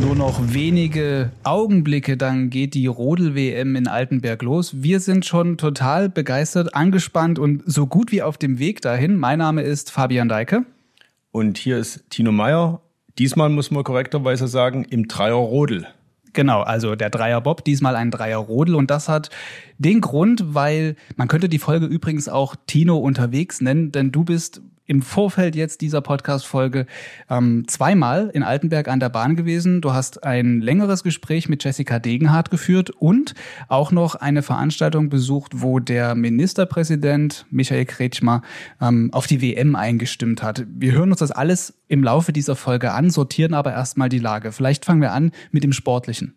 Nur noch wenige Augenblicke, dann geht die Rodel-WM in Altenberg los. Wir sind schon total begeistert, angespannt und so gut wie auf dem Weg dahin. Mein Name ist Fabian Deike. Und hier ist Tino Meyer. Diesmal muss man korrekterweise sagen, im Dreier Rodel. Genau, also der Dreier Bob, diesmal ein Dreier Rodel und das hat den Grund, weil man könnte die Folge übrigens auch Tino unterwegs nennen, denn du bist im Vorfeld jetzt dieser Podcast-Folge ähm, zweimal in Altenberg an der Bahn gewesen. Du hast ein längeres Gespräch mit Jessica Degenhardt geführt und auch noch eine Veranstaltung besucht, wo der Ministerpräsident Michael Kretschmer ähm, auf die WM eingestimmt hat. Wir hören uns das alles im Laufe dieser Folge an, sortieren aber erstmal die Lage. Vielleicht fangen wir an mit dem Sportlichen.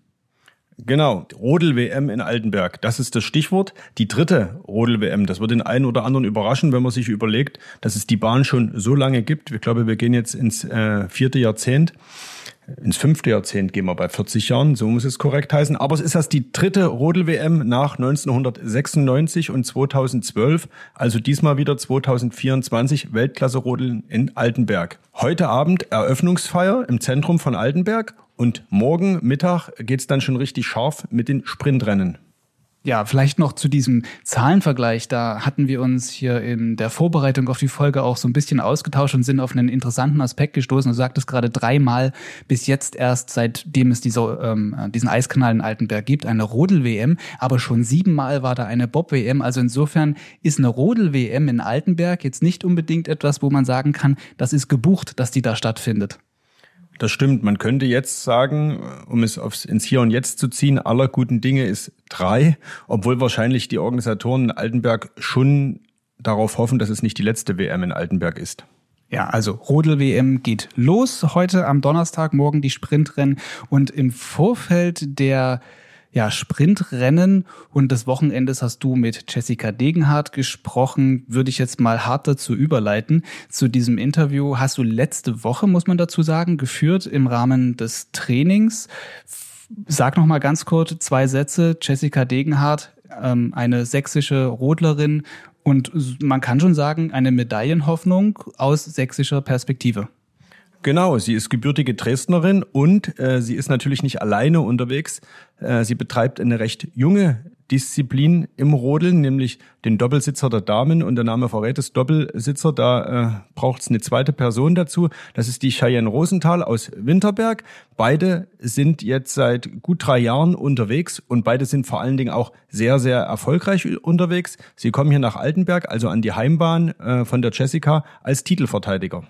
Genau, Rodel-WM in Altenberg, das ist das Stichwort. Die dritte Rodel-WM, das wird den einen oder anderen überraschen, wenn man sich überlegt, dass es die Bahn schon so lange gibt. Ich glaube, wir gehen jetzt ins äh, vierte Jahrzehnt. Ins fünfte Jahrzehnt gehen wir bei 40 Jahren, so muss es korrekt heißen. Aber es ist erst die dritte Rodel-WM nach 1996 und 2012, also diesmal wieder 2024 Weltklasse-Rodeln in Altenberg. Heute Abend Eröffnungsfeier im Zentrum von Altenberg und morgen Mittag geht's dann schon richtig scharf mit den Sprintrennen. Ja, vielleicht noch zu diesem Zahlenvergleich. Da hatten wir uns hier in der Vorbereitung auf die Folge auch so ein bisschen ausgetauscht und sind auf einen interessanten Aspekt gestoßen. Du sagtest gerade dreimal bis jetzt erst, seitdem es diese, ähm, diesen Eiskanal in Altenberg gibt, eine Rodel-WM. Aber schon siebenmal war da eine Bob-WM. Also insofern ist eine Rodel-WM in Altenberg jetzt nicht unbedingt etwas, wo man sagen kann, das ist gebucht, dass die da stattfindet. Das stimmt. Man könnte jetzt sagen, um es aufs, ins Hier und Jetzt zu ziehen, aller guten Dinge ist drei, obwohl wahrscheinlich die Organisatoren in Altenberg schon darauf hoffen, dass es nicht die letzte WM in Altenberg ist. Ja, also Rodel-WM geht los heute am Donnerstag, morgen die Sprintrennen und im Vorfeld der ja, Sprintrennen und des Wochenendes hast du mit Jessica Degenhardt gesprochen. Würde ich jetzt mal hart dazu überleiten. Zu diesem Interview hast du letzte Woche, muss man dazu sagen, geführt im Rahmen des Trainings. Sag noch mal ganz kurz zwei Sätze. Jessica Degenhardt, ähm, eine sächsische Rodlerin und man kann schon sagen, eine Medaillenhoffnung aus sächsischer Perspektive. Genau, sie ist gebürtige Dresdnerin und äh, sie ist natürlich nicht alleine unterwegs. Äh, sie betreibt eine recht junge Disziplin im Rodeln, nämlich den Doppelsitzer der Damen. Und der Name verrät es, Doppelsitzer, da äh, braucht es eine zweite Person dazu. Das ist die Cheyenne Rosenthal aus Winterberg. Beide sind jetzt seit gut drei Jahren unterwegs und beide sind vor allen Dingen auch sehr, sehr erfolgreich unterwegs. Sie kommen hier nach Altenberg, also an die Heimbahn äh, von der Jessica, als Titelverteidiger.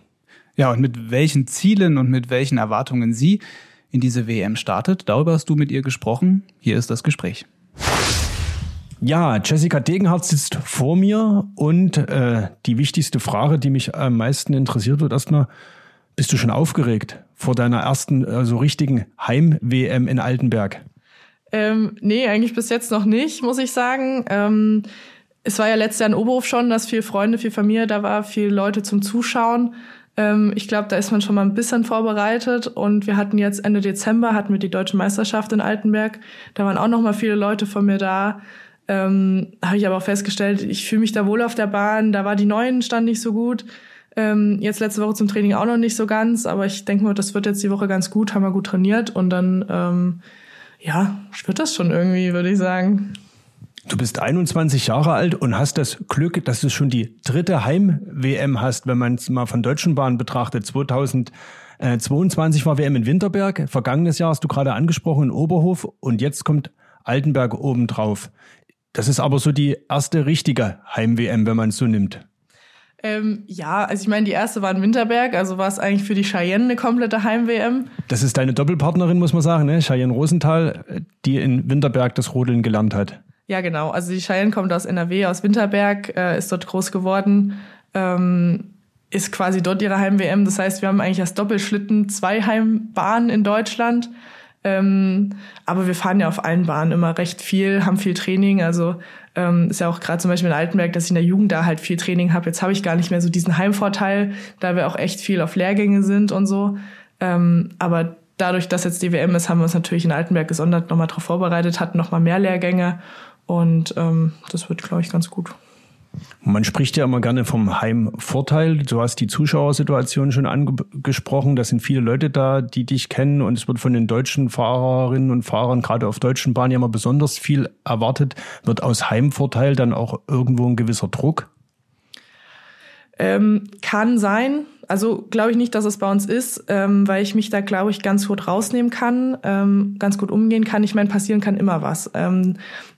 Ja, und mit welchen Zielen und mit welchen Erwartungen sie in diese WM startet, darüber hast du mit ihr gesprochen. Hier ist das Gespräch. Ja, Jessica Degenhardt sitzt vor mir und äh, die wichtigste Frage, die mich am meisten interessiert wird, erstmal, bist du schon aufgeregt vor deiner ersten äh, so richtigen Heim-WM in Altenberg? Ähm, nee, eigentlich bis jetzt noch nicht, muss ich sagen. Ähm, es war ja letztes Jahr in Oberhof schon, dass viel Freunde, viel Familie da war, viele Leute zum Zuschauen. Ähm, ich glaube, da ist man schon mal ein bisschen vorbereitet und wir hatten jetzt Ende Dezember hatten wir die deutsche Meisterschaft in Altenberg. Da waren auch noch mal viele Leute von mir da. Ähm, Habe ich aber auch festgestellt, ich fühle mich da wohl auf der Bahn. Da war die neuen stand nicht so gut. Ähm, jetzt letzte Woche zum Training auch noch nicht so ganz, aber ich denke mal, das wird jetzt die Woche ganz gut, haben wir gut trainiert und dann ähm, ja, wird das schon irgendwie, würde ich sagen. Du bist 21 Jahre alt und hast das Glück, dass du schon die dritte Heim-WM hast, wenn man es mal von Deutschen Bahn betrachtet. 2022 war WM in Winterberg, vergangenes Jahr hast du gerade angesprochen in Oberhof und jetzt kommt Altenberg obendrauf. Das ist aber so die erste richtige Heim-WM, wenn man es so nimmt. Ähm, ja, also ich meine, die erste war in Winterberg, also war es eigentlich für die Cheyenne eine komplette Heim-WM. Das ist deine Doppelpartnerin, muss man sagen, ne? Cheyenne Rosenthal, die in Winterberg das Rodeln gelernt hat. Ja, genau. Also die Cheyenne kommt aus NRW, aus Winterberg, äh, ist dort groß geworden, ähm, ist quasi dort ihre Heim-WM. Das heißt, wir haben eigentlich als Doppelschlitten zwei Heimbahnen in Deutschland. Ähm, aber wir fahren ja auf allen Bahnen immer recht viel, haben viel Training. Also ähm, ist ja auch gerade zum Beispiel in Altenberg, dass ich in der Jugend da halt viel Training habe. Jetzt habe ich gar nicht mehr so diesen Heimvorteil, da wir auch echt viel auf Lehrgänge sind und so. Ähm, aber dadurch, dass jetzt die WM ist, haben wir uns natürlich in Altenberg gesondert nochmal darauf vorbereitet, hatten nochmal mehr Lehrgänge und ähm, das wird, glaube ich, ganz gut. Man spricht ja immer gerne vom Heimvorteil. Du hast die Zuschauersituation schon angesprochen. Da sind viele Leute da, die dich kennen und es wird von den deutschen Fahrerinnen und Fahrern gerade auf deutschen Bahnen ja immer besonders viel erwartet. Wird aus Heimvorteil dann auch irgendwo ein gewisser Druck? Ähm, kann sein. Also glaube ich nicht, dass es bei uns ist, ähm, weil ich mich da, glaube ich, ganz gut rausnehmen kann, ähm, ganz gut umgehen kann. Ich meine, passieren kann immer was. Ähm,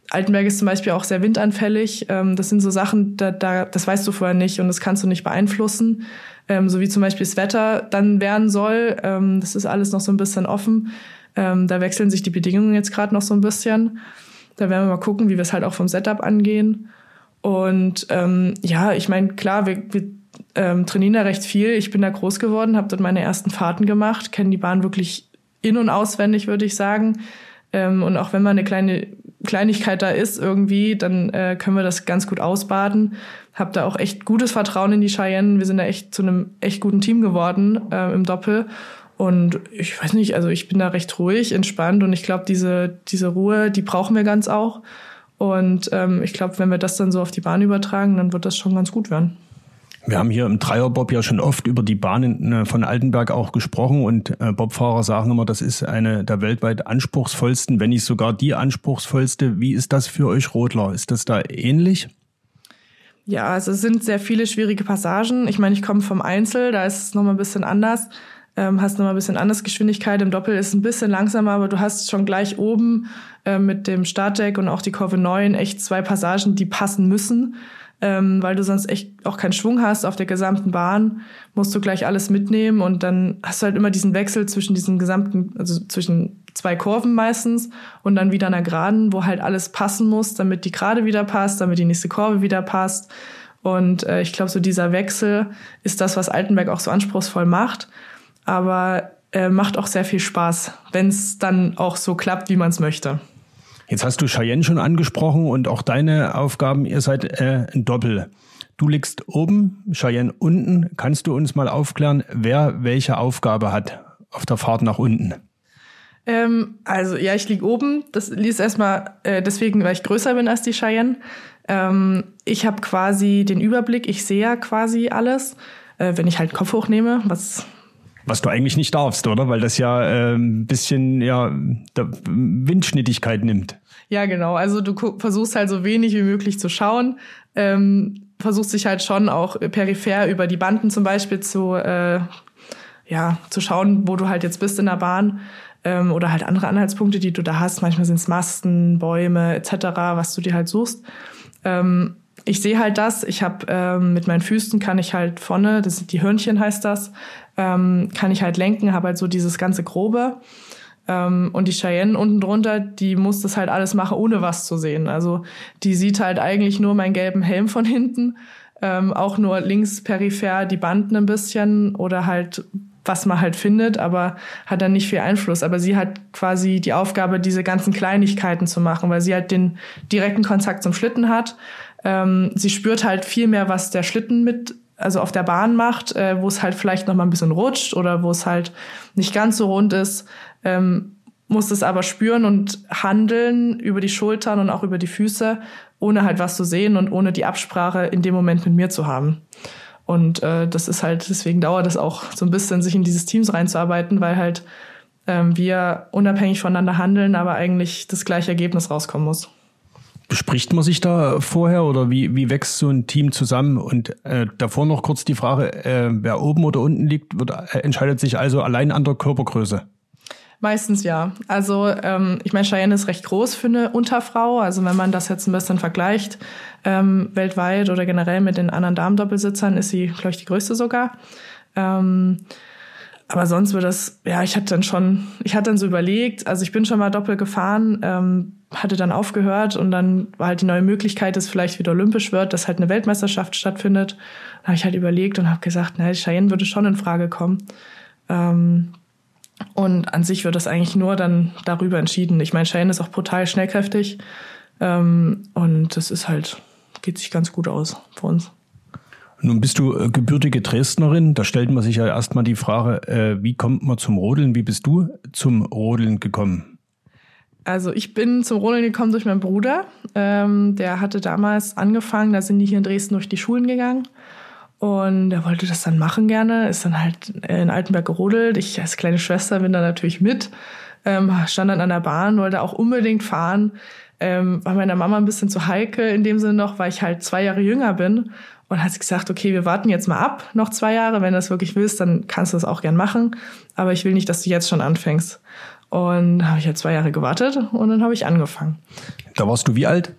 Altenberg ist zum Beispiel auch sehr windanfällig. Ähm, das sind so Sachen, da, da, das weißt du vorher nicht und das kannst du nicht beeinflussen. Ähm, so wie zum Beispiel das Wetter dann werden soll. Das ist alles noch so ein bisschen offen. Da wechseln sich die Bedingungen jetzt gerade noch so ein bisschen. Da werden wir mal gucken, wie wir es halt auch vom Setup angehen. Und ähm, ja, ich meine, klar, wir, wir ähm, trainieren da recht viel. Ich bin da groß geworden, habe dort meine ersten Fahrten gemacht, kenne die Bahn wirklich in- und auswendig, würde ich sagen. Ähm, und auch wenn mal eine kleine Kleinigkeit da ist irgendwie, dann äh, können wir das ganz gut ausbaden. Hab da auch echt gutes Vertrauen in die Cheyenne. Wir sind da echt zu einem echt guten Team geworden äh, im Doppel. Und ich weiß nicht, also ich bin da recht ruhig, entspannt und ich glaube, diese, diese Ruhe, die brauchen wir ganz auch. Und ähm, ich glaube, wenn wir das dann so auf die Bahn übertragen, dann wird das schon ganz gut werden. Wir haben hier im Dreierbob ja schon oft über die Bahnen äh, von Altenberg auch gesprochen und äh, Bobfahrer sagen immer, das ist eine der weltweit anspruchsvollsten, wenn nicht sogar die anspruchsvollste. Wie ist das für euch Rodler? Ist das da ähnlich? Ja, also es sind sehr viele schwierige Passagen. Ich meine, ich komme vom Einzel, da ist es nochmal ein bisschen anders. Ähm, hast nochmal ein bisschen anders Geschwindigkeit. Im Doppel ist es ein bisschen langsamer, aber du hast schon gleich oben äh, mit dem Startdeck und auch die Kurve 9 echt zwei Passagen, die passen müssen ähm, weil du sonst echt auch keinen Schwung hast auf der gesamten Bahn, musst du gleich alles mitnehmen und dann hast du halt immer diesen Wechsel zwischen diesen gesamten, also zwischen zwei Kurven meistens und dann wieder einer Geraden, wo halt alles passen muss, damit die Gerade wieder passt, damit die nächste Kurve wieder passt. Und äh, ich glaube, so dieser Wechsel ist das, was Altenberg auch so anspruchsvoll macht, aber äh, macht auch sehr viel Spaß, wenn es dann auch so klappt, wie man es möchte. Jetzt hast du Cheyenne schon angesprochen und auch deine Aufgaben, ihr seid äh, ein Doppel. Du liegst oben, Cheyenne unten. Kannst du uns mal aufklären, wer welche Aufgabe hat auf der Fahrt nach unten? Ähm, also ja, ich lieg oben. Das liest erstmal äh, deswegen, weil ich größer bin als die Cheyenne. Ähm, ich habe quasi den Überblick, ich sehe ja quasi alles, äh, wenn ich halt Kopf hochnehme, was was du eigentlich nicht darfst, oder? Weil das ja äh, ein bisschen ja Windschnittigkeit nimmt. Ja, genau. Also du versuchst halt so wenig wie möglich zu schauen. Ähm, versuchst dich halt schon auch peripher über die Banden zum Beispiel zu, äh, ja, zu schauen, wo du halt jetzt bist in der Bahn. Ähm, oder halt andere Anhaltspunkte, die du da hast. Manchmal sind es Masten, Bäume etc., was du dir halt suchst. Ähm, ich sehe halt das. Ich habe ähm, mit meinen Füßen kann ich halt vorne, das sind die Hörnchen heißt das, ähm, kann ich halt lenken, habe halt so dieses ganze Grobe. Ähm, und die Cheyenne unten drunter, die muss das halt alles machen, ohne was zu sehen. Also die sieht halt eigentlich nur meinen gelben Helm von hinten, ähm, auch nur links peripher die Banden ein bisschen oder halt was man halt findet, aber hat dann nicht viel Einfluss. Aber sie hat quasi die Aufgabe, diese ganzen Kleinigkeiten zu machen, weil sie halt den direkten Kontakt zum Schlitten hat. Ähm, sie spürt halt viel mehr, was der Schlitten mit also auf der Bahn macht, äh, wo es halt vielleicht noch mal ein bisschen rutscht oder wo es halt nicht ganz so rund ist, ähm, muss es aber spüren und handeln über die Schultern und auch über die Füße, ohne halt was zu sehen und ohne die Absprache in dem Moment mit mir zu haben. Und äh, das ist halt, deswegen dauert es auch so ein bisschen, sich in dieses Teams reinzuarbeiten, weil halt ähm, wir unabhängig voneinander handeln, aber eigentlich das gleiche Ergebnis rauskommen muss. Bespricht man sich da vorher oder wie, wie wächst so ein Team zusammen? Und äh, davor noch kurz die Frage, äh, wer oben oder unten liegt, wird, äh, entscheidet sich also allein an der Körpergröße. Meistens ja. Also ähm, ich meine, Cheyenne ist recht groß für eine Unterfrau. Also wenn man das jetzt ein bisschen vergleicht, ähm, weltweit oder generell mit den anderen Damendoppelsitzern, ist sie, glaube ich, die größte sogar. Ähm, aber sonst wird das, ja, ich hatte dann schon, ich hatte dann so überlegt, also ich bin schon mal doppelt gefahren, ähm, hatte dann aufgehört und dann war halt die neue Möglichkeit, dass vielleicht wieder olympisch wird, dass halt eine Weltmeisterschaft stattfindet. Da habe ich halt überlegt und habe gesagt, na, Cheyenne würde schon in Frage kommen. Ähm, und an sich wird das eigentlich nur dann darüber entschieden. Ich meine, Cheyenne ist auch brutal schnellkräftig ähm, und das ist halt, geht sich ganz gut aus für uns. Nun bist du äh, gebürtige Dresdnerin. Da stellt man sich ja erstmal die Frage, äh, wie kommt man zum Rodeln? Wie bist du zum Rodeln gekommen? Also ich bin zum Rodeln gekommen durch meinen Bruder. Ähm, der hatte damals angefangen, da sind die hier in Dresden durch die Schulen gegangen. Und er wollte das dann machen gerne, ist dann halt in Altenberg gerodelt. Ich als kleine Schwester bin da natürlich mit, ähm, stand dann an der Bahn, wollte auch unbedingt fahren. Ähm, war meiner Mama ein bisschen zu heikel in dem Sinne noch, weil ich halt zwei Jahre jünger bin. Und hat sie gesagt, okay, wir warten jetzt mal ab, noch zwei Jahre. Wenn du das wirklich willst, dann kannst du das auch gern machen. Aber ich will nicht, dass du jetzt schon anfängst. Und habe ich halt zwei Jahre gewartet und dann habe ich angefangen. Da warst du wie alt?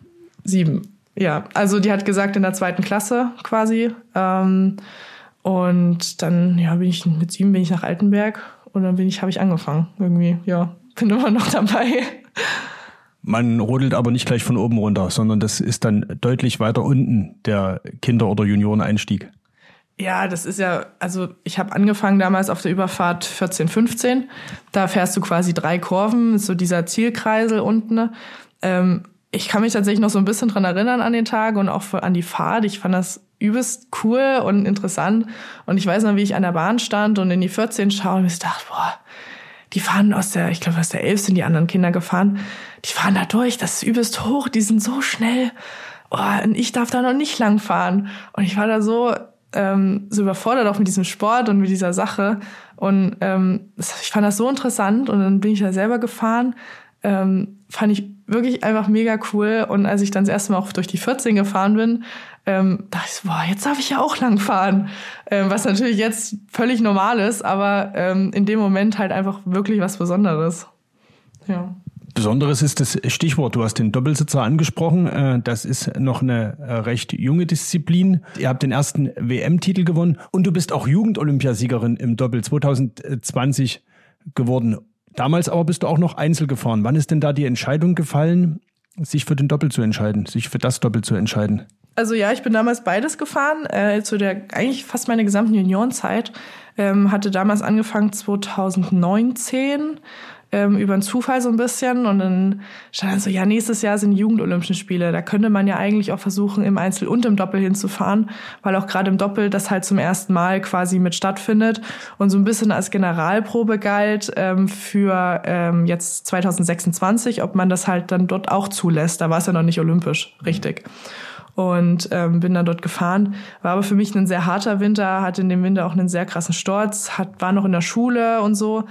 Sieben. Ja, also die hat gesagt in der zweiten Klasse quasi. Ähm, und dann ja bin ich mit sieben bin ich nach Altenberg und dann bin ich habe ich angefangen irgendwie. Ja, bin immer noch dabei. Man rodelt aber nicht gleich von oben runter, sondern das ist dann deutlich weiter unten der Kinder- oder Junioreneinstieg. Ja, das ist ja, also ich habe angefangen damals auf der Überfahrt 14, 15. Da fährst du quasi drei Kurven, so dieser Zielkreisel unten. Ähm, ich kann mich tatsächlich noch so ein bisschen dran erinnern an den Tag und auch an die Fahrt. Ich fand das übelst cool und interessant. Und ich weiß noch, wie ich an der Bahn stand und in die 14 schaue und ich dachte, boah, die fahren aus der, ich glaube, aus der 11 sind die anderen Kinder gefahren. Die fahren da durch, das ist übelst hoch, die sind so schnell. Oh, und ich darf da noch nicht lang fahren. Und ich war da so ähm, so überfordert auch mit diesem Sport und mit dieser Sache. Und ähm, ich fand das so interessant und dann bin ich da selber gefahren. Ähm, fand ich wirklich einfach mega cool. Und als ich dann das erste Mal auch durch die 14 gefahren bin, ähm, dachte ich, boah, jetzt darf ich ja auch lang fahren. Ähm, was natürlich jetzt völlig normal ist, aber ähm, in dem Moment halt einfach wirklich was Besonderes. Ja. Besonderes ist das Stichwort. Du hast den Doppelsitzer angesprochen. Äh, das ist noch eine äh, recht junge Disziplin. Ihr habt den ersten WM-Titel gewonnen und du bist auch Jugendolympiasiegerin im Doppel 2020 geworden. Damals aber bist du auch noch Einzel gefahren. Wann ist denn da die Entscheidung gefallen, sich für den Doppel zu entscheiden, sich für das Doppel zu entscheiden? Also ja, ich bin damals beides gefahren, äh, zu der eigentlich fast meine gesamten Juniorenzeit. Ähm, hatte damals angefangen 2019 ähm, über einen Zufall so ein bisschen und dann stand dann so, ja, nächstes Jahr sind Jugendolympischen Spiele. Da könnte man ja eigentlich auch versuchen, im Einzel und im Doppel hinzufahren, weil auch gerade im Doppel das halt zum ersten Mal quasi mit stattfindet und so ein bisschen als Generalprobe galt ähm, für ähm, jetzt 2026, ob man das halt dann dort auch zulässt. Da war es ja noch nicht olympisch, richtig und ähm, bin dann dort gefahren. War aber für mich ein sehr harter Winter, hatte in dem Winter auch einen sehr krassen Sturz, hat, war noch in der Schule und so.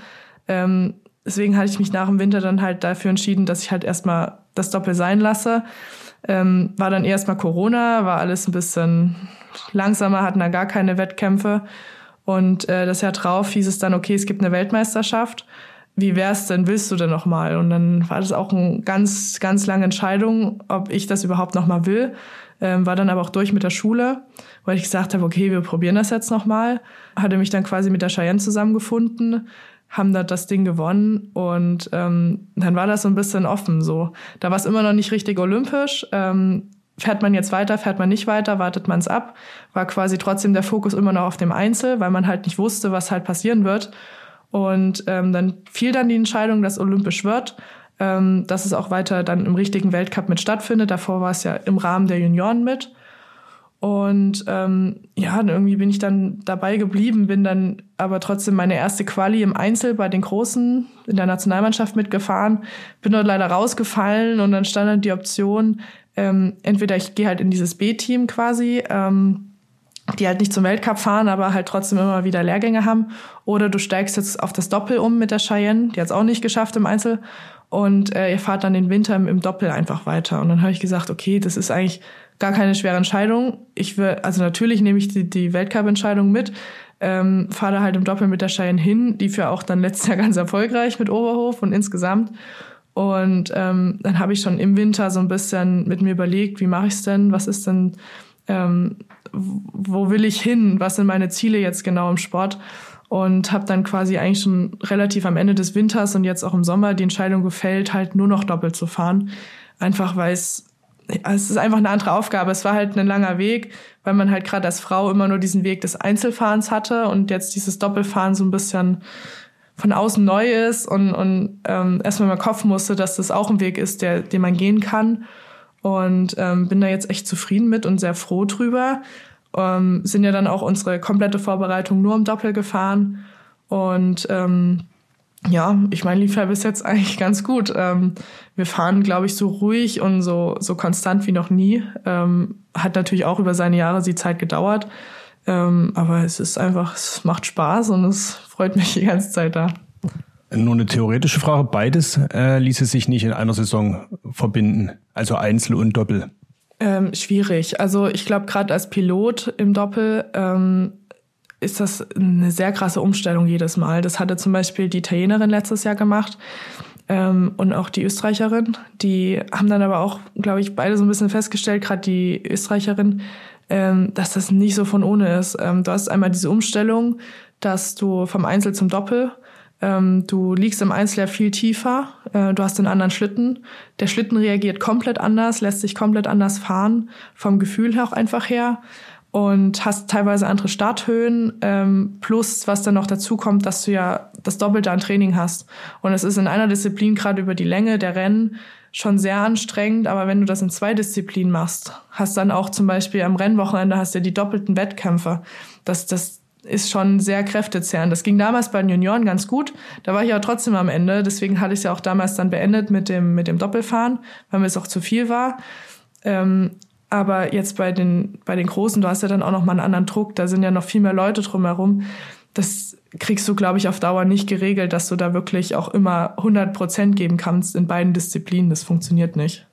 Ähm, deswegen hatte ich mich nach dem Winter dann halt dafür entschieden, dass ich halt erstmal das Doppel sein lasse. Ähm, war dann erstmal Corona, war alles ein bisschen langsamer, hatten da gar keine Wettkämpfe. Und äh, das Jahr drauf hieß es dann, okay, es gibt eine Weltmeisterschaft. Wie wär's denn, willst du denn noch mal? Und dann war das auch eine ganz, ganz lange Entscheidung, ob ich das überhaupt noch mal will. Ähm, war dann aber auch durch mit der Schule, weil ich gesagt habe, okay, wir probieren das jetzt noch mal. Hatte mich dann quasi mit der Cheyenne zusammengefunden, haben da das Ding gewonnen und ähm, dann war das so ein bisschen offen so. Da war es immer noch nicht richtig olympisch. Ähm, fährt man jetzt weiter, fährt man nicht weiter, wartet man es ab. War quasi trotzdem der Fokus immer noch auf dem Einzel, weil man halt nicht wusste, was halt passieren wird. Und ähm, dann fiel dann die Entscheidung, dass olympisch wird, ähm, dass es auch weiter dann im richtigen Weltcup mit stattfindet. Davor war es ja im Rahmen der Junioren mit. Und ähm, ja, irgendwie bin ich dann dabei geblieben, bin dann aber trotzdem meine erste Quali im Einzel bei den Großen in der Nationalmannschaft mitgefahren, bin dort leider rausgefallen und dann stand dann die Option, ähm, entweder ich gehe halt in dieses B-Team quasi, ähm, die halt nicht zum Weltcup fahren, aber halt trotzdem immer wieder Lehrgänge haben, oder du steigst jetzt auf das Doppel um mit der Cheyenne, die hat es auch nicht geschafft im Einzel, und äh, ihr fahrt dann den Winter im, im Doppel einfach weiter. Und dann habe ich gesagt, okay, das ist eigentlich gar keine schwere Entscheidung. Ich will, also natürlich nehme ich die, die Weltcup-Entscheidung mit, ähm, fahre halt im Doppel mit der Cheyenne hin, die für auch dann letztes Jahr ganz erfolgreich mit Oberhof und insgesamt. Und ähm, dann habe ich schon im Winter so ein bisschen mit mir überlegt, wie mache ich es denn, was ist denn, ähm, wo will ich hin, was sind meine Ziele jetzt genau im Sport und habe dann quasi eigentlich schon relativ am Ende des Winters und jetzt auch im Sommer die Entscheidung gefällt, halt nur noch doppelt zu fahren, einfach weil es es ist einfach eine andere Aufgabe. Es war halt ein langer Weg, weil man halt gerade als Frau immer nur diesen Weg des Einzelfahrens hatte und jetzt dieses Doppelfahren so ein bisschen von außen neu ist und, und ähm, erstmal im Kopf musste, dass das auch ein Weg ist, der, den man gehen kann. Und ähm, bin da jetzt echt zufrieden mit und sehr froh drüber. Ähm, sind ja dann auch unsere komplette Vorbereitung nur im Doppel gefahren. Und ähm, ja, ich meine, lief ja bis jetzt eigentlich ganz gut. Ähm, wir fahren, glaube ich, so ruhig und so, so konstant wie noch nie. Ähm, hat natürlich auch über seine Jahre die Zeit gedauert. Ähm, aber es ist einfach, es macht Spaß und es freut mich die ganze Zeit da. Nur eine theoretische Frage. Beides äh, ließe sich nicht in einer Saison verbinden, also Einzel und Doppel. Ähm, schwierig. Also ich glaube, gerade als Pilot im Doppel ähm, ist das eine sehr krasse Umstellung jedes Mal. Das hatte zum Beispiel die Italienerin letztes Jahr gemacht ähm, und auch die Österreicherin. Die haben dann aber auch, glaube ich, beide so ein bisschen festgestellt, gerade die Österreicherin, ähm, dass das nicht so von ohne ist. Ähm, du hast einmal diese Umstellung, dass du vom Einzel zum Doppel ähm, du liegst im Einzel ja viel tiefer, äh, du hast einen anderen Schlitten. Der Schlitten reagiert komplett anders, lässt sich komplett anders fahren, vom Gefühl her auch einfach her und hast teilweise andere Starthöhen, ähm, plus was dann noch dazu kommt, dass du ja das Doppelte an Training hast. Und es ist in einer Disziplin gerade über die Länge der Rennen schon sehr anstrengend, aber wenn du das in zwei Disziplinen machst, hast dann auch zum Beispiel am Rennwochenende hast du ja die doppelten Wettkämpfe. Das, das ist schon sehr kräftezehrend. Das ging damals bei den Junioren ganz gut. Da war ich aber trotzdem am Ende. Deswegen hatte ich es ja auch damals dann beendet mit dem, mit dem Doppelfahren, weil mir es auch zu viel war. Ähm, aber jetzt bei den, bei den Großen, du hast ja dann auch noch mal einen anderen Druck. Da sind ja noch viel mehr Leute drumherum. Das kriegst du, glaube ich, auf Dauer nicht geregelt, dass du da wirklich auch immer 100 Prozent geben kannst in beiden Disziplinen. Das funktioniert nicht.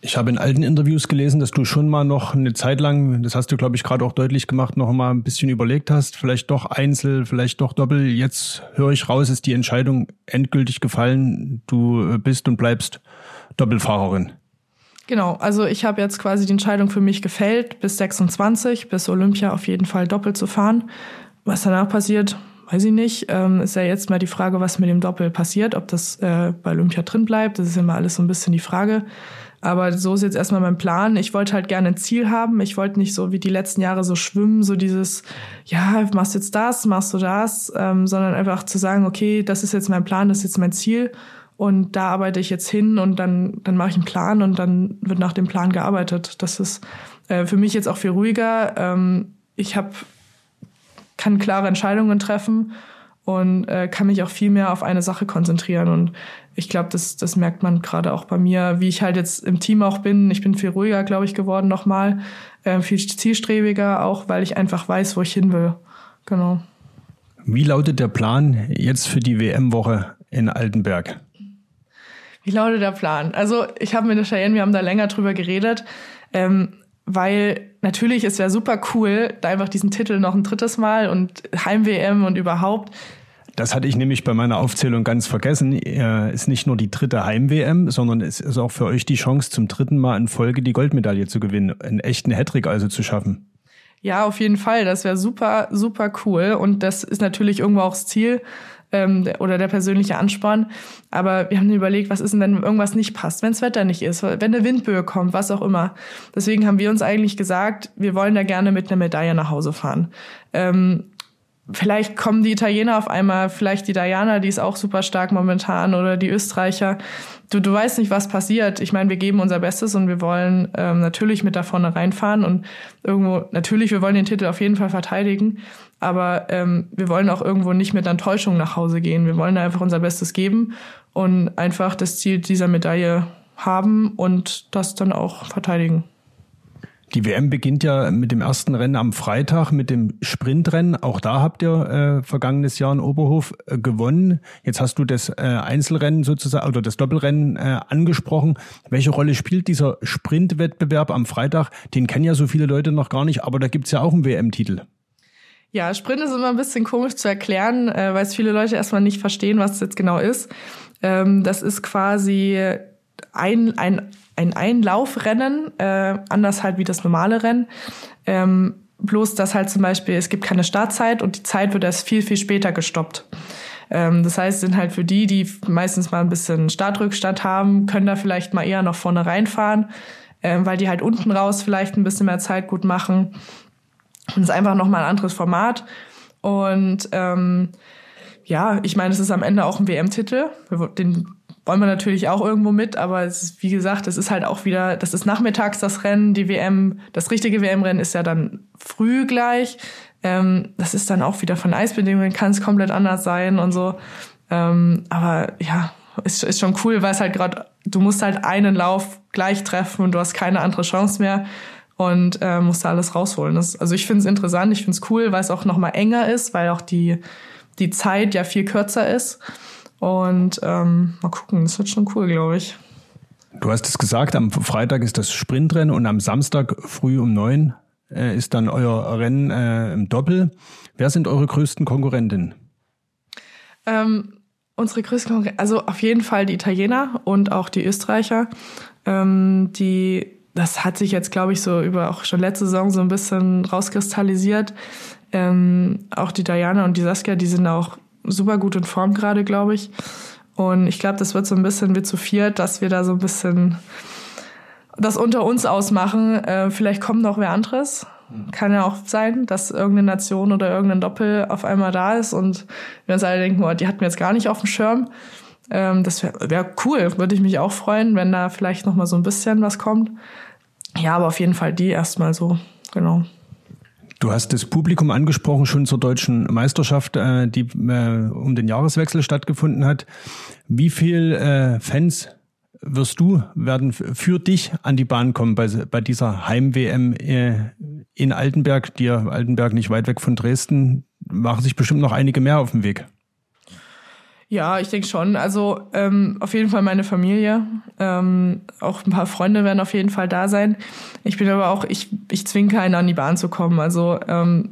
Ich habe in alten Interviews gelesen, dass du schon mal noch eine Zeit lang, das hast du, glaube ich, gerade auch deutlich gemacht, noch mal ein bisschen überlegt hast, vielleicht doch Einzel, vielleicht doch Doppel. Jetzt höre ich raus, ist die Entscheidung endgültig gefallen. Du bist und bleibst Doppelfahrerin. Genau, also ich habe jetzt quasi die Entscheidung für mich gefällt, bis 26, bis Olympia auf jeden Fall doppelt zu fahren. Was danach passiert, weiß ich nicht. Ähm, ist ja jetzt mal die Frage, was mit dem Doppel passiert, ob das äh, bei Olympia drin bleibt. Das ist immer alles so ein bisschen die Frage. Aber so ist jetzt erstmal mein Plan. Ich wollte halt gerne ein Ziel haben. Ich wollte nicht so wie die letzten Jahre so schwimmen, so dieses, ja, machst jetzt das, machst du das, ähm, sondern einfach zu sagen, okay, das ist jetzt mein Plan, das ist jetzt mein Ziel und da arbeite ich jetzt hin und dann, dann mache ich einen Plan und dann wird nach dem Plan gearbeitet. Das ist äh, für mich jetzt auch viel ruhiger. Ähm, ich hab, kann klare Entscheidungen treffen und äh, kann mich auch viel mehr auf eine Sache konzentrieren. Und ich glaube, das, das merkt man gerade auch bei mir, wie ich halt jetzt im Team auch bin. Ich bin viel ruhiger, glaube ich, geworden nochmal, äh, viel zielstrebiger, auch weil ich einfach weiß, wo ich hin will. Genau. Wie lautet der Plan jetzt für die WM-Woche in Altenberg? Wie lautet der Plan? Also ich habe mit der Cheyenne, wir haben da länger drüber geredet, ähm, weil natürlich es wäre super cool, da einfach diesen Titel noch ein drittes Mal und Heim-WM und überhaupt das hatte ich nämlich bei meiner Aufzählung ganz vergessen. Äh, ist nicht nur die dritte Heim-WM, sondern es ist auch für euch die Chance, zum dritten Mal in Folge die Goldmedaille zu gewinnen. Einen echten Hattrick also zu schaffen. Ja, auf jeden Fall. Das wäre super, super cool. Und das ist natürlich irgendwo auch das Ziel ähm, oder der persönliche Ansporn. Aber wir haben überlegt, was ist denn, wenn irgendwas nicht passt, wenn das Wetter nicht ist, wenn eine Windböe kommt, was auch immer. Deswegen haben wir uns eigentlich gesagt, wir wollen da gerne mit einer Medaille nach Hause fahren. Ähm, vielleicht kommen die Italiener auf einmal, vielleicht die Diana, die ist auch super stark momentan, oder die Österreicher. Du, du weißt nicht, was passiert. Ich meine, wir geben unser Bestes und wir wollen ähm, natürlich mit da vorne reinfahren und irgendwo, natürlich, wir wollen den Titel auf jeden Fall verteidigen, aber ähm, wir wollen auch irgendwo nicht mit Enttäuschung nach Hause gehen. Wir wollen einfach unser Bestes geben und einfach das Ziel dieser Medaille haben und das dann auch verteidigen. Die WM beginnt ja mit dem ersten Rennen am Freitag, mit dem Sprintrennen. Auch da habt ihr äh, vergangenes Jahr in Oberhof äh, gewonnen. Jetzt hast du das äh, Einzelrennen sozusagen oder das Doppelrennen äh, angesprochen. Welche Rolle spielt dieser Sprintwettbewerb am Freitag? Den kennen ja so viele Leute noch gar nicht, aber da gibt's ja auch einen WM-Titel. Ja, Sprint ist immer ein bisschen komisch zu erklären, äh, weil es viele Leute erstmal nicht verstehen, was das jetzt genau ist. Ähm, das ist quasi ein, ein ein Einlaufrennen, äh, anders halt wie das normale Rennen. Ähm, bloß, dass halt zum Beispiel, es gibt keine Startzeit und die Zeit wird erst viel, viel später gestoppt. Ähm, das heißt, sind halt für die, die meistens mal ein bisschen Startrückstand haben, können da vielleicht mal eher noch vorne reinfahren, ähm, weil die halt unten raus vielleicht ein bisschen mehr Zeit gut machen. Und es ist einfach nochmal ein anderes Format. Und ähm, ja, ich meine, es ist am Ende auch ein WM-Titel. Den wollen wir natürlich auch irgendwo mit, aber es ist, wie gesagt, es ist halt auch wieder, das ist nachmittags das Rennen, die WM, das richtige WM-Rennen ist ja dann früh gleich. Ähm, das ist dann auch wieder von Eisbedingungen, kann es komplett anders sein und so. Ähm, aber ja, ist, ist schon cool, weil es halt gerade, du musst halt einen Lauf gleich treffen und du hast keine andere Chance mehr und äh, musst da alles rausholen. Das, also ich finde es interessant, ich finde es cool, weil es auch nochmal enger ist, weil auch die, die Zeit ja viel kürzer ist. Und ähm, mal gucken, das wird schon cool, glaube ich. Du hast es gesagt, am Freitag ist das Sprintrennen und am Samstag früh um neun äh, ist dann euer Rennen äh, im Doppel. Wer sind eure größten Konkurrentinnen? Ähm, unsere größten Konkurrenten, also auf jeden Fall die Italiener und auch die Österreicher. Ähm, die, das hat sich jetzt, glaube ich, so über auch schon letzte Saison so ein bisschen rauskristallisiert. Ähm, auch die Diana und die Saskia, die sind auch super gut in Form gerade, glaube ich. Und ich glaube, das wird so ein bisschen wie zu viert, dass wir da so ein bisschen das unter uns ausmachen. Äh, vielleicht kommt noch wer anderes. Kann ja auch sein, dass irgendeine Nation oder irgendein Doppel auf einmal da ist und wir uns alle denken, oh, die hatten wir jetzt gar nicht auf dem Schirm. Ähm, das wäre wär cool, würde ich mich auch freuen, wenn da vielleicht noch mal so ein bisschen was kommt. Ja, aber auf jeden Fall die erstmal so, genau. Du hast das Publikum angesprochen, schon zur deutschen Meisterschaft, äh, die äh, um den Jahreswechsel stattgefunden hat. Wie viel äh, Fans wirst du werden für dich an die Bahn kommen bei, bei dieser Heim-WM äh, in Altenberg, dir Altenberg nicht weit weg von Dresden, machen sich bestimmt noch einige mehr auf den Weg. Ja, ich denke schon. Also ähm, auf jeden Fall meine Familie. Ähm, auch ein paar Freunde werden auf jeden Fall da sein. Ich bin aber auch, ich, ich zwinge keinen an die Bahn zu kommen. Also ähm,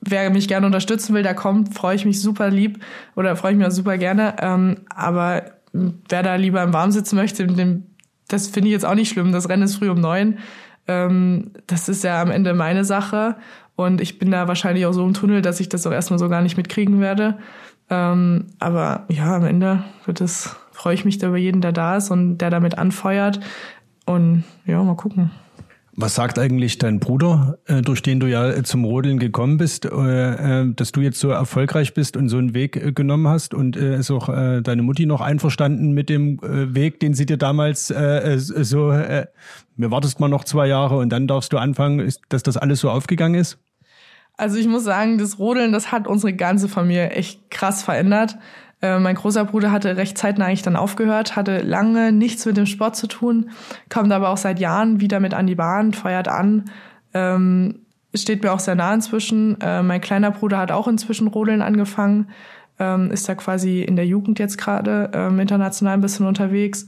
wer mich gerne unterstützen will, der kommt, freue ich mich super lieb oder freue ich mich auch super gerne. Ähm, aber wer da lieber im Warm sitzen möchte, dem, das finde ich jetzt auch nicht schlimm. Das Rennen ist früh um neun. Ähm, das ist ja am Ende meine Sache. Und ich bin da wahrscheinlich auch so im Tunnel, dass ich das auch erstmal so gar nicht mitkriegen werde. Ähm, aber ja, am Ende wird es, freue ich mich über jeden, der da ist und der damit anfeuert. Und ja, mal gucken. Was sagt eigentlich dein Bruder, äh, durch den du ja zum Rodeln gekommen bist, äh, äh, dass du jetzt so erfolgreich bist und so einen Weg genommen hast? Und ist auch deine Mutti noch einverstanden mit dem Weg, den sie dir damals so, mir wartest mal noch zwei Jahre und dann darfst du anfangen, dass das alles so aufgegangen ist? Also ich muss sagen, das Rodeln, das hat unsere ganze Familie echt krass verändert. Äh, mein großer Bruder hatte recht zeitnah eigentlich dann aufgehört, hatte lange nichts mit dem Sport zu tun, kommt aber auch seit Jahren wieder mit an die Bahn, feuert an. Ähm, steht mir auch sehr nah inzwischen. Äh, mein kleiner Bruder hat auch inzwischen Rodeln angefangen, ähm, ist da quasi in der Jugend jetzt gerade ähm, international ein bisschen unterwegs.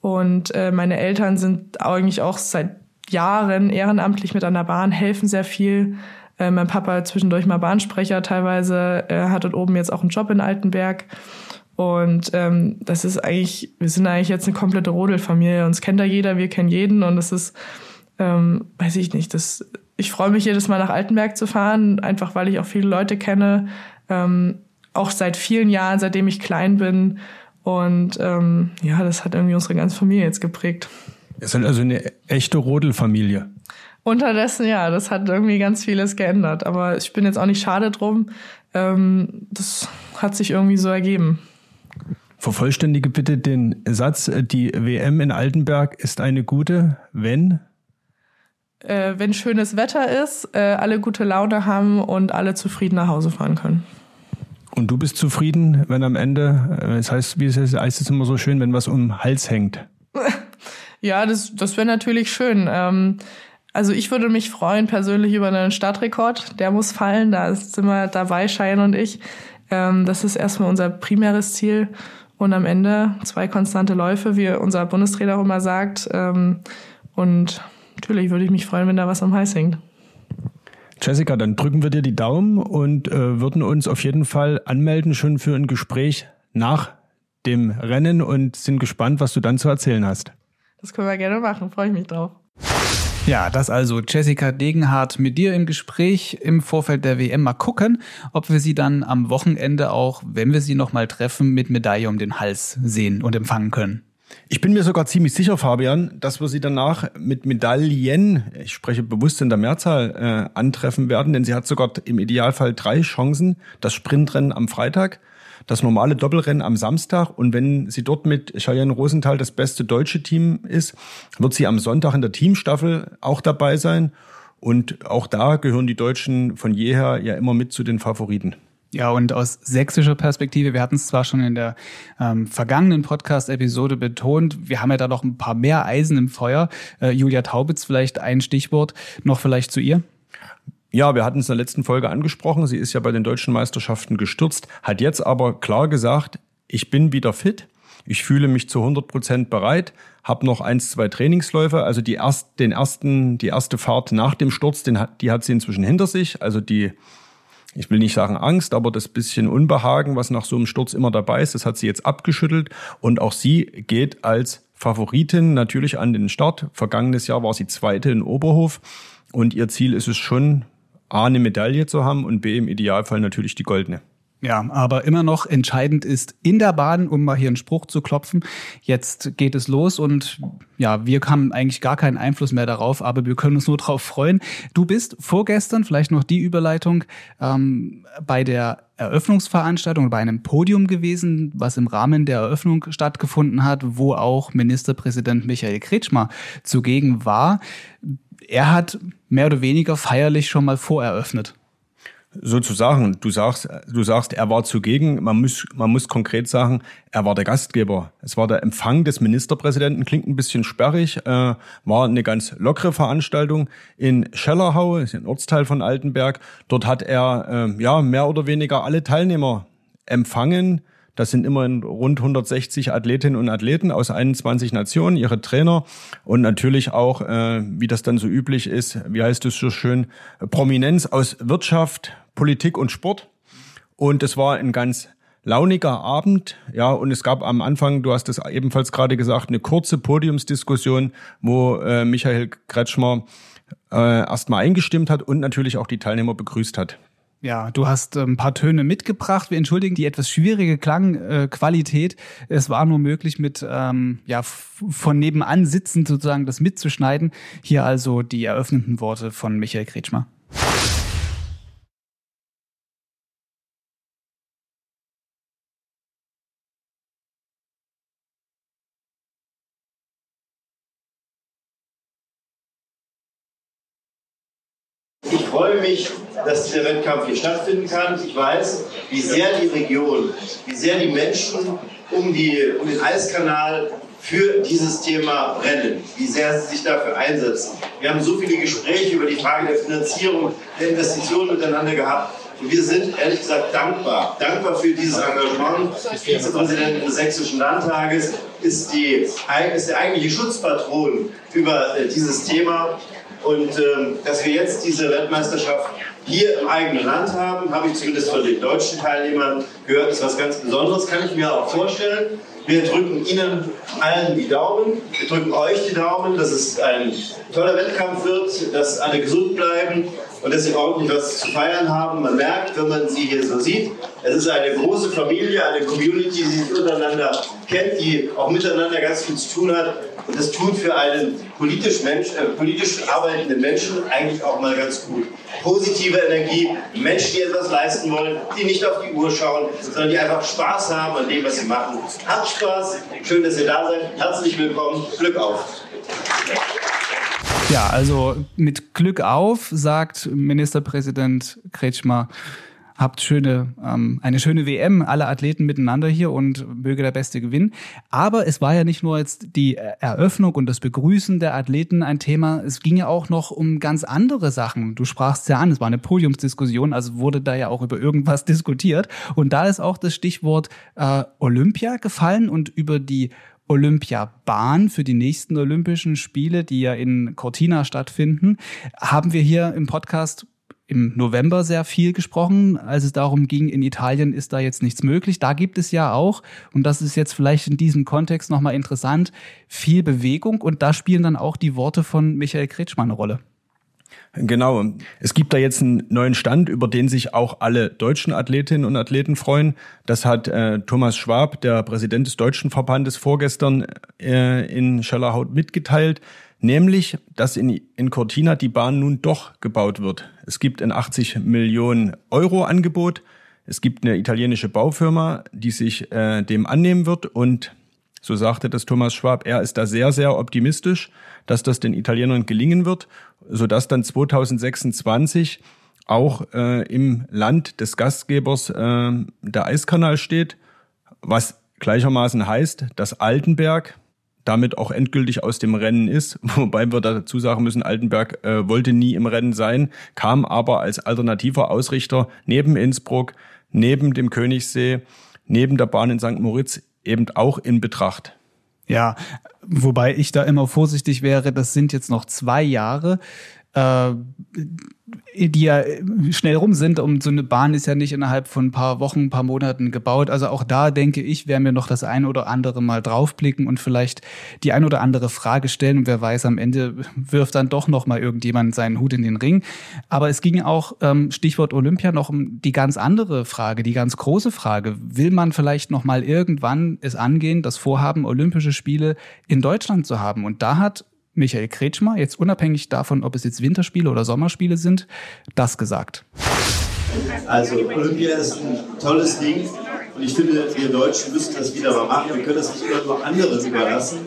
Und äh, meine Eltern sind eigentlich auch seit Jahren ehrenamtlich mit an der Bahn, helfen sehr viel. Äh, mein Papa zwischendurch mal Bahnsprecher teilweise. Er hat dort oben jetzt auch einen Job in Altenberg. Und ähm, das ist eigentlich, wir sind eigentlich jetzt eine komplette Rodelfamilie. Uns kennt da jeder, wir kennen jeden. Und das ist, ähm, weiß ich nicht, das, ich freue mich jedes Mal nach Altenberg zu fahren, einfach weil ich auch viele Leute kenne. Ähm, auch seit vielen Jahren, seitdem ich klein bin. Und ähm, ja, das hat irgendwie unsere ganze Familie jetzt geprägt. Ihr seid also eine echte Rodelfamilie. Unterdessen, ja, das hat irgendwie ganz vieles geändert. Aber ich bin jetzt auch nicht schade drum. Ähm, das hat sich irgendwie so ergeben. Vervollständige bitte den Satz, die WM in Altenberg ist eine gute, wenn? Äh, wenn schönes Wetter ist, äh, alle gute Laune haben und alle zufrieden nach Hause fahren können. Und du bist zufrieden, wenn am Ende, äh, es heißt, wie es heißt es immer so schön, wenn was um den Hals hängt? ja, das, das wäre natürlich schön. Ähm, also ich würde mich freuen persönlich über einen Stadtrekord. Der muss fallen. Da sind wir dabei, Schein und ich. Ähm, das ist erstmal unser primäres Ziel. Und am Ende zwei konstante Läufe, wie unser Bundestrainer auch immer sagt. Ähm, und natürlich würde ich mich freuen, wenn da was am Hals hängt. Jessica, dann drücken wir dir die Daumen und äh, würden uns auf jeden Fall anmelden schon für ein Gespräch nach dem Rennen und sind gespannt, was du dann zu erzählen hast. Das können wir gerne machen, freue ich mich drauf. Ja, das also Jessica Degenhardt mit dir im Gespräch im Vorfeld der WM. Mal gucken, ob wir sie dann am Wochenende auch, wenn wir sie nochmal treffen, mit Medaille um den Hals sehen und empfangen können. Ich bin mir sogar ziemlich sicher, Fabian, dass wir sie danach mit Medaillen, ich spreche bewusst in der Mehrzahl, äh, antreffen werden, denn sie hat sogar im Idealfall drei Chancen. Das Sprintrennen am Freitag, das normale Doppelrennen am Samstag und wenn sie dort mit Cheyenne Rosenthal das beste deutsche Team ist, wird sie am Sonntag in der Teamstaffel auch dabei sein und auch da gehören die Deutschen von jeher ja immer mit zu den Favoriten. Ja, und aus sächsischer Perspektive, wir hatten es zwar schon in der ähm, vergangenen Podcast-Episode betont, wir haben ja da noch ein paar mehr Eisen im Feuer. Äh, Julia Taubitz, vielleicht ein Stichwort noch vielleicht zu ihr? Ja, wir hatten es in der letzten Folge angesprochen. Sie ist ja bei den deutschen Meisterschaften gestürzt, hat jetzt aber klar gesagt, ich bin wieder fit. Ich fühle mich zu 100 Prozent bereit, habe noch eins, zwei Trainingsläufe. Also die, erst, den ersten, die erste Fahrt nach dem Sturz, den die hat sie inzwischen hinter sich. Also die ich will nicht sagen Angst, aber das bisschen Unbehagen, was nach so einem Sturz immer dabei ist, das hat sie jetzt abgeschüttelt. Und auch sie geht als Favoritin natürlich an den Start. Vergangenes Jahr war sie Zweite in Oberhof. Und ihr Ziel ist es schon, A, eine Medaille zu haben und B, im Idealfall natürlich die goldene. Ja, aber immer noch entscheidend ist in der Bahn, um mal hier einen Spruch zu klopfen. Jetzt geht es los und ja, wir haben eigentlich gar keinen Einfluss mehr darauf, aber wir können uns nur darauf freuen. Du bist vorgestern, vielleicht noch die Überleitung, ähm, bei der Eröffnungsveranstaltung, bei einem Podium gewesen, was im Rahmen der Eröffnung stattgefunden hat, wo auch Ministerpräsident Michael Kretschmer zugegen war. Er hat mehr oder weniger feierlich schon mal voreröffnet sozusagen, du sagst, du sagst, er war zugegen. Man muss, man muss konkret sagen, er war der Gastgeber. Es war der Empfang des Ministerpräsidenten. Klingt ein bisschen sperrig, äh, war eine ganz lockere Veranstaltung in Schellerhau, ist ein Ortsteil von Altenberg. Dort hat er äh, ja mehr oder weniger alle Teilnehmer empfangen. Das sind immerhin rund 160 Athletinnen und Athleten aus 21 Nationen, ihre Trainer und natürlich auch, äh, wie das dann so üblich ist, wie heißt es so schön, Prominenz aus Wirtschaft, Politik und Sport. Und es war ein ganz launiger Abend, ja, und es gab am Anfang, du hast es ebenfalls gerade gesagt, eine kurze Podiumsdiskussion, wo äh, Michael Kretschmer äh, erstmal eingestimmt hat und natürlich auch die Teilnehmer begrüßt hat. Ja, du hast äh, ein paar Töne mitgebracht. Wir entschuldigen die etwas schwierige Klangqualität. es war nur möglich, mit ähm, ja von nebenan sitzend sozusagen das mitzuschneiden. Hier also die eröffnenden Worte von Michael Kretschmer. Freue mich, dass dieser Wettkampf hier stattfinden kann. Ich weiß, wie sehr die Region, wie sehr die Menschen um, die, um den Eiskanal für dieses Thema brennen, wie sehr sie sich dafür einsetzen. Wir haben so viele Gespräche über die Frage der Finanzierung, der Investitionen miteinander gehabt. Und wir sind ehrlich gesagt dankbar. Dankbar für dieses Engagement des Vizepräsidenten des Sächsischen Landtages, ist, die, ist der eigentliche Schutzpatron über äh, dieses Thema. Und ähm, dass wir jetzt diese Weltmeisterschaft hier im eigenen Land haben, habe ich zumindest von den deutschen Teilnehmern gehört, ist was ganz Besonderes, kann ich mir auch vorstellen. Wir drücken Ihnen allen die Daumen, wir drücken euch die Daumen, dass es ein toller Wettkampf wird, dass alle gesund bleiben und dass sie ordentlich was zu feiern haben. Man merkt, wenn man sie hier so sieht, es ist eine große Familie, eine Community, die sich untereinander kennt, die auch miteinander ganz viel zu tun hat. Und das tut für einen politisch, Mensch, äh, politisch arbeitenden Menschen eigentlich auch mal ganz gut. Positive Energie, Menschen, die etwas leisten wollen, die nicht auf die Uhr schauen, sondern die einfach Spaß haben an dem, was sie machen. Habt Spaß, schön, dass ihr da seid. Herzlich willkommen, Glück auf. Ja, also mit Glück auf, sagt Ministerpräsident Kretschmer, habt schöne, ähm, eine schöne WM, alle Athleten miteinander hier und möge der Beste gewinnen. Aber es war ja nicht nur jetzt die Eröffnung und das Begrüßen der Athleten ein Thema, es ging ja auch noch um ganz andere Sachen. Du sprachst ja an, es war eine Podiumsdiskussion, also wurde da ja auch über irgendwas diskutiert. Und da ist auch das Stichwort äh, Olympia gefallen und über die Olympiabahn für die nächsten Olympischen Spiele, die ja in Cortina stattfinden, haben wir hier im Podcast im November sehr viel gesprochen, als es darum ging, in Italien ist da jetzt nichts möglich. Da gibt es ja auch, und das ist jetzt vielleicht in diesem Kontext nochmal interessant, viel Bewegung und da spielen dann auch die Worte von Michael Kretschmann eine Rolle. Genau. Es gibt da jetzt einen neuen Stand, über den sich auch alle deutschen Athletinnen und Athleten freuen. Das hat äh, Thomas Schwab, der Präsident des Deutschen Verbandes, vorgestern äh, in Schellerhaut mitgeteilt nämlich, dass in, in Cortina die Bahn nun doch gebaut wird. Es gibt ein 80 Millionen Euro Angebot. Es gibt eine italienische Baufirma, die sich äh, dem annehmen wird und so sagte das Thomas Schwab, er ist da sehr, sehr optimistisch, dass das den Italienern gelingen wird, sodass dann 2026 auch äh, im Land des Gastgebers äh, der Eiskanal steht, was gleichermaßen heißt, dass Altenberg damit auch endgültig aus dem Rennen ist. Wobei wir dazu sagen müssen, Altenberg äh, wollte nie im Rennen sein, kam aber als alternativer Ausrichter neben Innsbruck, neben dem Königssee, neben der Bahn in St. Moritz eben auch in Betracht. Ja, wobei ich da immer vorsichtig wäre, das sind jetzt noch zwei Jahre. Äh, die ja schnell rum sind. Und so eine Bahn ist ja nicht innerhalb von ein paar Wochen, ein paar Monaten gebaut. Also auch da denke ich, werden wir noch das ein oder andere mal draufblicken und vielleicht die ein oder andere Frage stellen. Und wer weiß, am Ende wirft dann doch noch mal irgendjemand seinen Hut in den Ring. Aber es ging auch, ähm, Stichwort Olympia, noch um die ganz andere Frage, die ganz große Frage. Will man vielleicht noch mal irgendwann es angehen, das Vorhaben, Olympische Spiele in Deutschland zu haben? Und da hat Michael Kretschmer, jetzt unabhängig davon, ob es jetzt Winterspiele oder Sommerspiele sind, das gesagt. Also Olympia ist ein tolles Ding und ich finde, wir Deutschen müssen das wieder mal machen. Wir können das nicht immer nur anderen überlassen.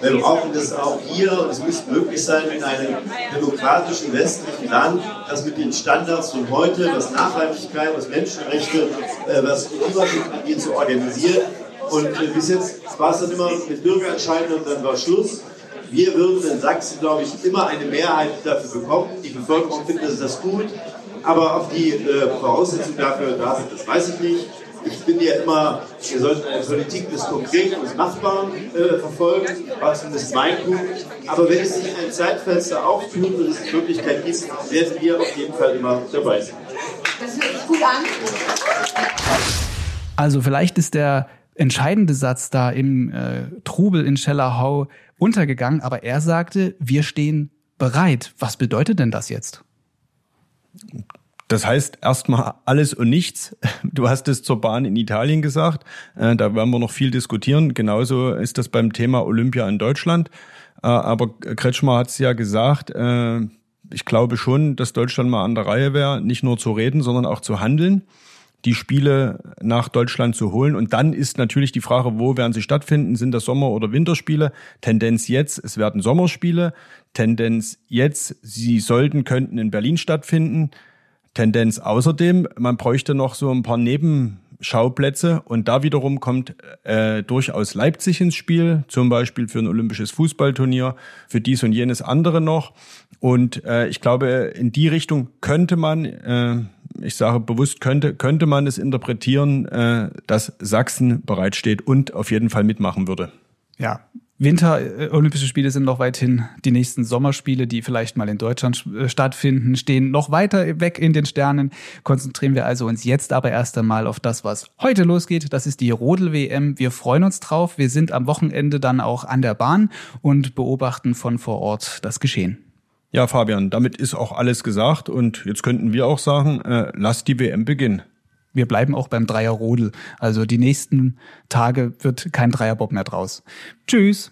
Wir brauchen das auch hier und es muss möglich sein in einem demokratischen westlichen Land, das mit den Standards von heute, was Nachhaltigkeit, was Menschenrechte, äh, was Klimaschutz angeht, zu organisieren. Und äh, bis jetzt war es dann immer mit Bürgerentscheidungen und dann war Schluss. Wir würden in Sachsen, glaube ich, immer eine Mehrheit dafür bekommen. Die Bevölkerung findet das gut. Aber ob die äh, Voraussetzungen dafür da sind, das weiß ich nicht. Ich bin ja immer, wir sollten eine Politik des Konkreten und des Machbaren äh, verfolgen, was ist mein Punkt. Aber wenn es sich ein Zeitfenster auftut und es eine Möglichkeit gibt, werden wir auf jeden Fall immer dabei sein. Das hört sich gut an. Also vielleicht ist der entscheidende Satz da im äh, Trubel in Schellerhau untergegangen, aber er sagte, wir stehen bereit. Was bedeutet denn das jetzt? Das heißt erstmal alles und nichts. Du hast es zur Bahn in Italien gesagt. Äh, da werden wir noch viel diskutieren. Genauso ist das beim Thema Olympia in Deutschland. Äh, aber Kretschmer hat es ja gesagt, äh, ich glaube schon, dass Deutschland mal an der Reihe wäre, nicht nur zu reden, sondern auch zu handeln die Spiele nach Deutschland zu holen. Und dann ist natürlich die Frage, wo werden sie stattfinden? Sind das Sommer- oder Winterspiele? Tendenz jetzt, es werden Sommerspiele. Tendenz jetzt, sie sollten, könnten in Berlin stattfinden. Tendenz außerdem, man bräuchte noch so ein paar Nebenschauplätze und da wiederum kommt äh, durchaus Leipzig ins Spiel, zum Beispiel für ein olympisches Fußballturnier, für dies und jenes andere noch. Und äh, ich glaube, in die Richtung könnte man äh, ich sage bewusst, könnte, könnte man es interpretieren, äh, dass Sachsen bereitsteht und auf jeden Fall mitmachen würde. Ja, Winter äh, Spiele sind noch weit hin. Die nächsten Sommerspiele, die vielleicht mal in Deutschland äh, stattfinden, stehen noch weiter weg in den Sternen. Konzentrieren wir also uns jetzt aber erst einmal auf das, was heute losgeht. Das ist die Rodel WM. Wir freuen uns drauf. Wir sind am Wochenende dann auch an der Bahn und beobachten von vor Ort das Geschehen. Ja, Fabian, damit ist auch alles gesagt und jetzt könnten wir auch sagen, äh, lass die WM beginnen. Wir bleiben auch beim Dreierrodel. Also die nächsten Tage wird kein Dreierbob mehr draus. Tschüss.